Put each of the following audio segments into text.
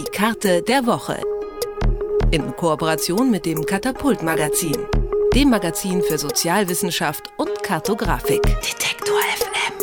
Die Karte der Woche. In Kooperation mit dem Katapult Magazin, dem Magazin für Sozialwissenschaft und Kartografik. Detektor FM.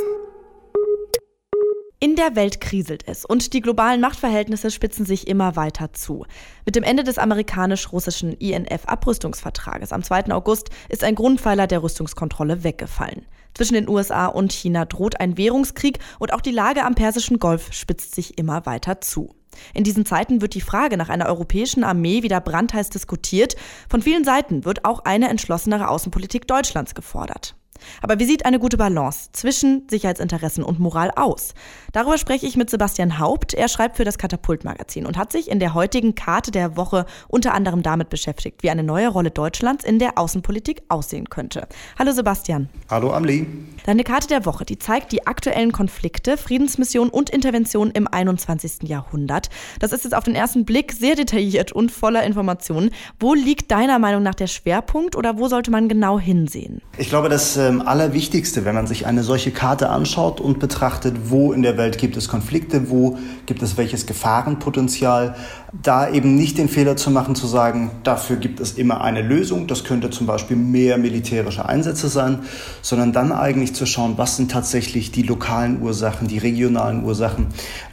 In der Welt kriselt es und die globalen Machtverhältnisse spitzen sich immer weiter zu. Mit dem Ende des amerikanisch-russischen INF-Abrüstungsvertrages am 2. August ist ein Grundpfeiler der Rüstungskontrolle weggefallen. Zwischen den USA und China droht ein Währungskrieg und auch die Lage am Persischen Golf spitzt sich immer weiter zu. In diesen Zeiten wird die Frage nach einer europäischen Armee wieder brandheiß diskutiert. Von vielen Seiten wird auch eine entschlossenere Außenpolitik Deutschlands gefordert. Aber wie sieht eine gute Balance zwischen Sicherheitsinteressen und Moral aus? Darüber spreche ich mit Sebastian Haupt. Er schreibt für das Katapult-Magazin und hat sich in der heutigen Karte der Woche unter anderem damit beschäftigt, wie eine neue Rolle Deutschlands in der Außenpolitik aussehen könnte. Hallo Sebastian. Hallo Amli. Deine Karte der Woche, die zeigt die aktuellen Konflikte, Friedensmissionen und Interventionen im 21. Jahrhundert. Das ist jetzt auf den ersten Blick sehr detailliert und voller Informationen. Wo liegt deiner Meinung nach der Schwerpunkt oder wo sollte man genau hinsehen? Ich glaube, dass ähm, Allerwichtigste, wenn man sich eine solche Karte anschaut und betrachtet, wo in der Welt gibt es Konflikte, wo gibt es welches Gefahrenpotenzial, da eben nicht den Fehler zu machen, zu sagen, dafür gibt es immer eine Lösung, das könnte zum Beispiel mehr militärische Einsätze sein, sondern dann eigentlich zu schauen, was sind tatsächlich die lokalen Ursachen, die regionalen Ursachen.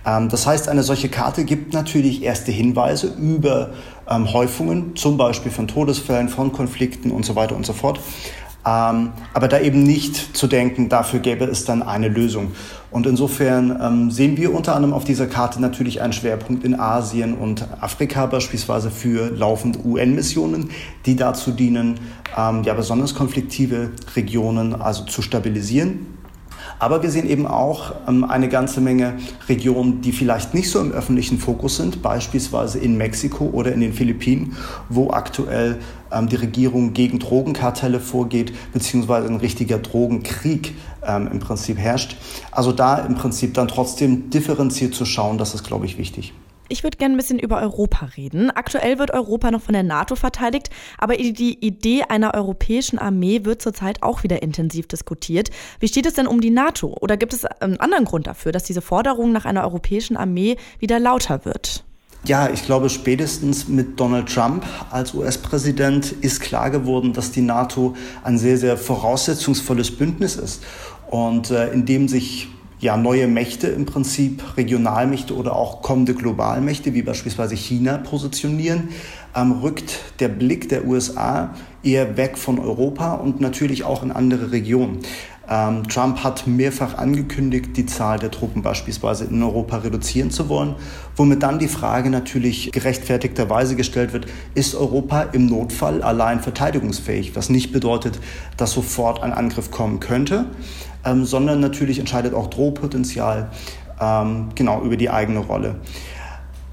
Ähm, das heißt, eine solche Karte gibt natürlich erste Hinweise über ähm, Häufungen, zum Beispiel von Todesfällen, von Konflikten und so weiter und so fort. Ähm, aber da eben nicht zu denken, dafür gäbe es dann eine Lösung. Und insofern ähm, sehen wir unter anderem auf dieser Karte natürlich einen Schwerpunkt in Asien und Afrika beispielsweise für laufende UN-Missionen, die dazu dienen, ähm, ja besonders konfliktive Regionen also zu stabilisieren aber wir sehen eben auch ähm, eine ganze Menge Regionen, die vielleicht nicht so im öffentlichen Fokus sind, beispielsweise in Mexiko oder in den Philippinen, wo aktuell ähm, die Regierung gegen Drogenkartelle vorgeht, beziehungsweise ein richtiger Drogenkrieg ähm, im Prinzip herrscht. Also da im Prinzip dann trotzdem differenziert zu schauen, das ist, glaube ich, wichtig. Ich würde gerne ein bisschen über Europa reden. Aktuell wird Europa noch von der NATO verteidigt, aber die Idee einer europäischen Armee wird zurzeit auch wieder intensiv diskutiert. Wie steht es denn um die NATO? Oder gibt es einen anderen Grund dafür, dass diese Forderung nach einer europäischen Armee wieder lauter wird? Ja, ich glaube, spätestens mit Donald Trump als US-Präsident ist klar geworden, dass die NATO ein sehr, sehr voraussetzungsvolles Bündnis ist und äh, in dem sich ja, neue Mächte im Prinzip, Regionalmächte oder auch kommende Globalmächte, wie beispielsweise China, positionieren, ähm, rückt der Blick der USA eher weg von Europa und natürlich auch in andere Regionen. Ähm, Trump hat mehrfach angekündigt, die Zahl der Truppen beispielsweise in Europa reduzieren zu wollen, womit dann die Frage natürlich gerechtfertigterweise gestellt wird, ist Europa im Notfall allein verteidigungsfähig, was nicht bedeutet, dass sofort ein Angriff kommen könnte ähm, sondern natürlich entscheidet auch Drohpotenzial ähm, genau über die eigene Rolle.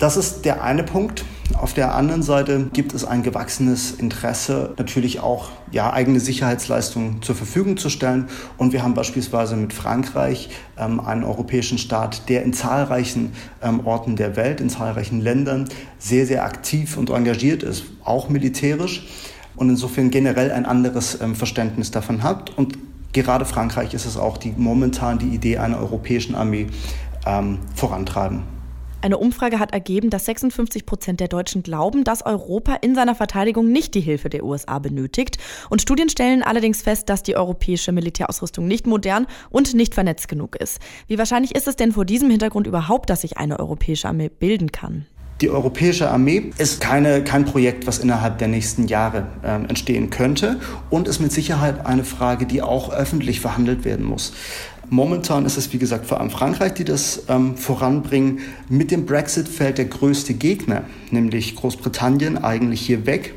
Das ist der eine Punkt. Auf der anderen Seite gibt es ein gewachsenes Interesse, natürlich auch ja, eigene Sicherheitsleistungen zur Verfügung zu stellen. Und wir haben beispielsweise mit Frankreich ähm, einen europäischen Staat, der in zahlreichen ähm, Orten der Welt, in zahlreichen Ländern sehr, sehr aktiv und engagiert ist, auch militärisch. Und insofern generell ein anderes ähm, Verständnis davon hat und gerade Frankreich ist es auch, die momentan die Idee einer europäischen Armee ähm, vorantreiben. Eine Umfrage hat ergeben, dass 56 Prozent der Deutschen glauben, dass Europa in seiner Verteidigung nicht die Hilfe der USA benötigt. Und Studien stellen allerdings fest, dass die europäische Militärausrüstung nicht modern und nicht vernetzt genug ist. Wie wahrscheinlich ist es denn vor diesem Hintergrund überhaupt, dass sich eine europäische Armee bilden kann? Die Europäische Armee ist keine, kein Projekt, was innerhalb der nächsten Jahre äh, entstehen könnte und ist mit Sicherheit eine Frage, die auch öffentlich verhandelt werden muss. Momentan ist es, wie gesagt, vor allem Frankreich, die das ähm, voranbringen. Mit dem Brexit fällt der größte Gegner, nämlich Großbritannien, eigentlich hier weg.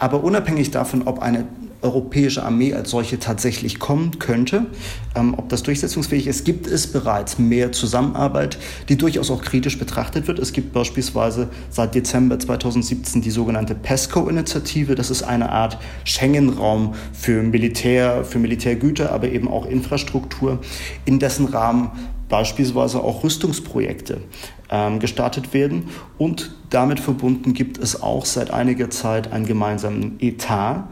Aber unabhängig davon, ob eine europäische Armee als solche tatsächlich kommen könnte. Ähm, ob das durchsetzungsfähig ist, gibt es bereits mehr Zusammenarbeit, die durchaus auch kritisch betrachtet wird. Es gibt beispielsweise seit Dezember 2017 die sogenannte PESCO-Initiative. Das ist eine Art Schengen-Raum für Militär, für Militärgüter, aber eben auch Infrastruktur, in dessen Rahmen beispielsweise auch Rüstungsprojekte ähm, gestartet werden. Und damit verbunden gibt es auch seit einiger Zeit einen gemeinsamen Etat,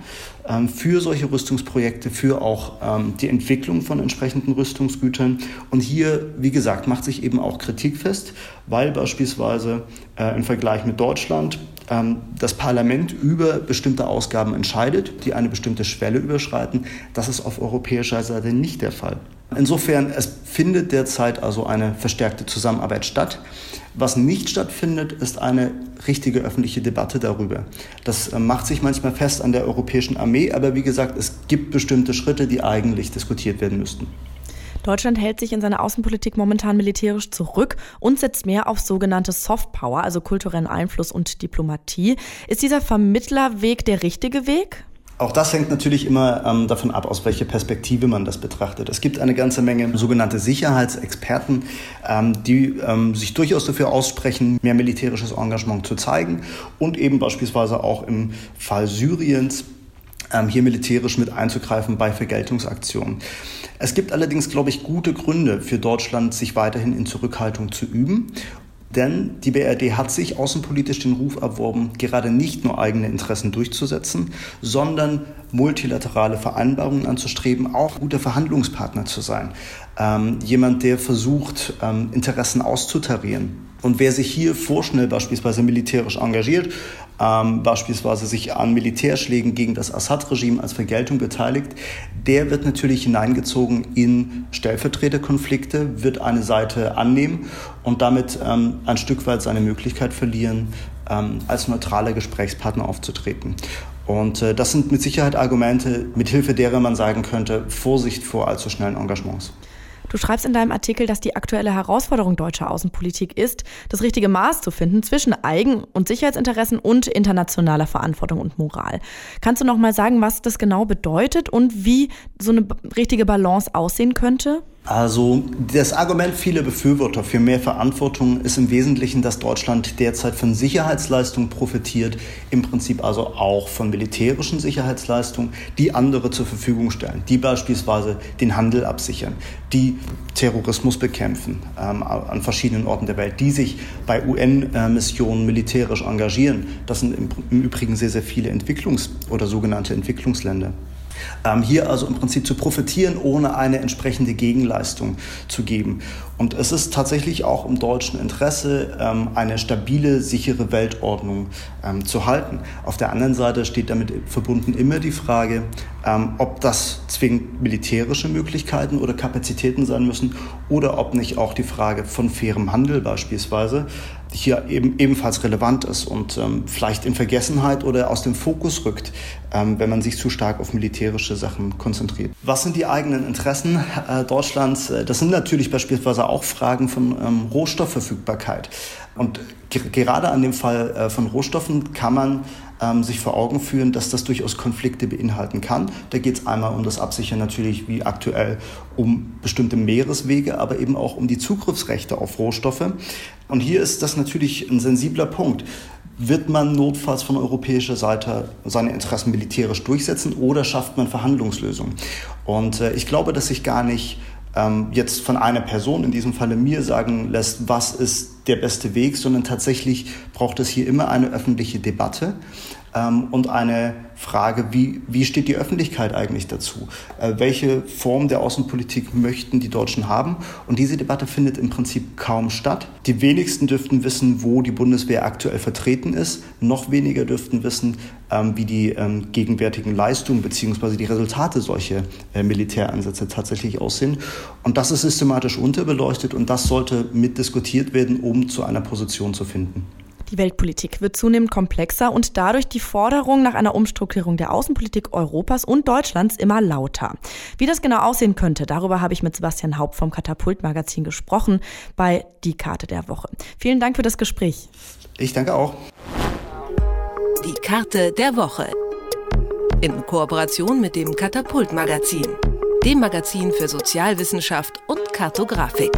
für solche Rüstungsprojekte, für auch ähm, die Entwicklung von entsprechenden Rüstungsgütern. Und hier, wie gesagt, macht sich eben auch Kritik fest, weil beispielsweise äh, im Vergleich mit Deutschland ähm, das Parlament über bestimmte Ausgaben entscheidet, die eine bestimmte Schwelle überschreiten. Das ist auf europäischer Seite nicht der Fall. Insofern, es findet derzeit also eine verstärkte Zusammenarbeit statt. Was nicht stattfindet, ist eine richtige öffentliche Debatte darüber. Das äh, macht sich manchmal fest an der europäischen Armee, aber wie gesagt, es gibt bestimmte Schritte, die eigentlich diskutiert werden müssten. Deutschland hält sich in seiner Außenpolitik momentan militärisch zurück und setzt mehr auf sogenannte Softpower, also kulturellen Einfluss und Diplomatie. Ist dieser Vermittlerweg der richtige Weg? Auch das hängt natürlich immer ähm, davon ab, aus welcher Perspektive man das betrachtet. Es gibt eine ganze Menge sogenannte Sicherheitsexperten, ähm, die ähm, sich durchaus dafür aussprechen, mehr militärisches Engagement zu zeigen und eben beispielsweise auch im Fall Syriens hier militärisch mit einzugreifen bei Vergeltungsaktionen. Es gibt allerdings, glaube ich, gute Gründe für Deutschland, sich weiterhin in Zurückhaltung zu üben. Denn die BRD hat sich außenpolitisch den Ruf erworben, gerade nicht nur eigene Interessen durchzusetzen, sondern multilaterale Vereinbarungen anzustreben, auch guter Verhandlungspartner zu sein. Ähm, jemand, der versucht, ähm, Interessen auszutarieren. Und wer sich hier vorschnell beispielsweise militärisch engagiert, ähm, beispielsweise sich an Militärschlägen gegen das Assad-Regime als Vergeltung beteiligt, der wird natürlich hineingezogen in Stellvertreterkonflikte, wird eine Seite annehmen und damit ähm, ein Stück weit seine Möglichkeit verlieren, ähm, als neutraler Gesprächspartner aufzutreten. Und äh, das sind mit Sicherheit Argumente, mithilfe derer man sagen könnte, Vorsicht vor allzu schnellen Engagements. Du schreibst in deinem Artikel, dass die aktuelle Herausforderung deutscher Außenpolitik ist, das richtige Maß zu finden zwischen Eigen- und Sicherheitsinteressen und internationaler Verantwortung und Moral. Kannst du noch mal sagen, was das genau bedeutet und wie so eine richtige Balance aussehen könnte? Also das Argument vieler Befürworter für mehr Verantwortung ist im Wesentlichen, dass Deutschland derzeit von Sicherheitsleistungen profitiert, im Prinzip also auch von militärischen Sicherheitsleistungen, die andere zur Verfügung stellen, die beispielsweise den Handel absichern, die Terrorismus bekämpfen ähm, an verschiedenen Orten der Welt, die sich bei UN-Missionen militärisch engagieren. Das sind im, im Übrigen sehr, sehr viele Entwicklungs- oder sogenannte Entwicklungsländer. Ähm, hier also im Prinzip zu profitieren, ohne eine entsprechende Gegenleistung zu geben. Und es ist tatsächlich auch im deutschen Interesse, ähm, eine stabile, sichere Weltordnung ähm, zu halten. Auf der anderen Seite steht damit verbunden immer die Frage, ähm, ob das zwingend militärische Möglichkeiten oder Kapazitäten sein müssen oder ob nicht auch die Frage von fairem Handel beispielsweise hier eben ebenfalls relevant ist und ähm, vielleicht in Vergessenheit oder aus dem Fokus rückt, ähm, wenn man sich zu stark auf militärische Sachen konzentriert. Was sind die eigenen Interessen äh, Deutschlands? Äh, das sind natürlich beispielsweise auch Fragen von ähm, Rohstoffverfügbarkeit. Und gerade an dem Fall äh, von Rohstoffen kann man ähm, sich vor Augen führen, dass das durchaus Konflikte beinhalten kann. Da geht es einmal um das Absichern natürlich wie aktuell um bestimmte Meereswege, aber eben auch um die Zugriffsrechte auf Rohstoffe. Und hier ist das natürlich ein sensibler Punkt. Wird man notfalls von europäischer Seite seine Interessen militärisch durchsetzen oder schafft man Verhandlungslösungen? Und äh, ich glaube, dass sich gar nicht ähm, jetzt von einer Person, in diesem Falle mir, sagen lässt, was ist der beste Weg, sondern tatsächlich braucht es hier immer eine öffentliche Debatte ähm, und eine Frage, wie, wie steht die Öffentlichkeit eigentlich dazu? Äh, welche Form der Außenpolitik möchten die Deutschen haben? Und diese Debatte findet im Prinzip kaum statt. Die wenigsten dürften wissen, wo die Bundeswehr aktuell vertreten ist. Noch weniger dürften wissen, ähm, wie die ähm, gegenwärtigen Leistungen bzw. die Resultate solcher äh, Militäransätze tatsächlich aussehen. Und das ist systematisch unterbeleuchtet und das sollte mitdiskutiert werden, um zu einer Position zu finden. Die Weltpolitik wird zunehmend komplexer und dadurch die Forderung nach einer Umstrukturierung der Außenpolitik Europas und Deutschlands immer lauter. Wie das genau aussehen könnte, darüber habe ich mit Sebastian Haupt vom Katapult-Magazin gesprochen bei Die Karte der Woche. Vielen Dank für das Gespräch. Ich danke auch. Die Karte der Woche. In Kooperation mit dem Katapult-Magazin, dem Magazin für Sozialwissenschaft und Kartografik.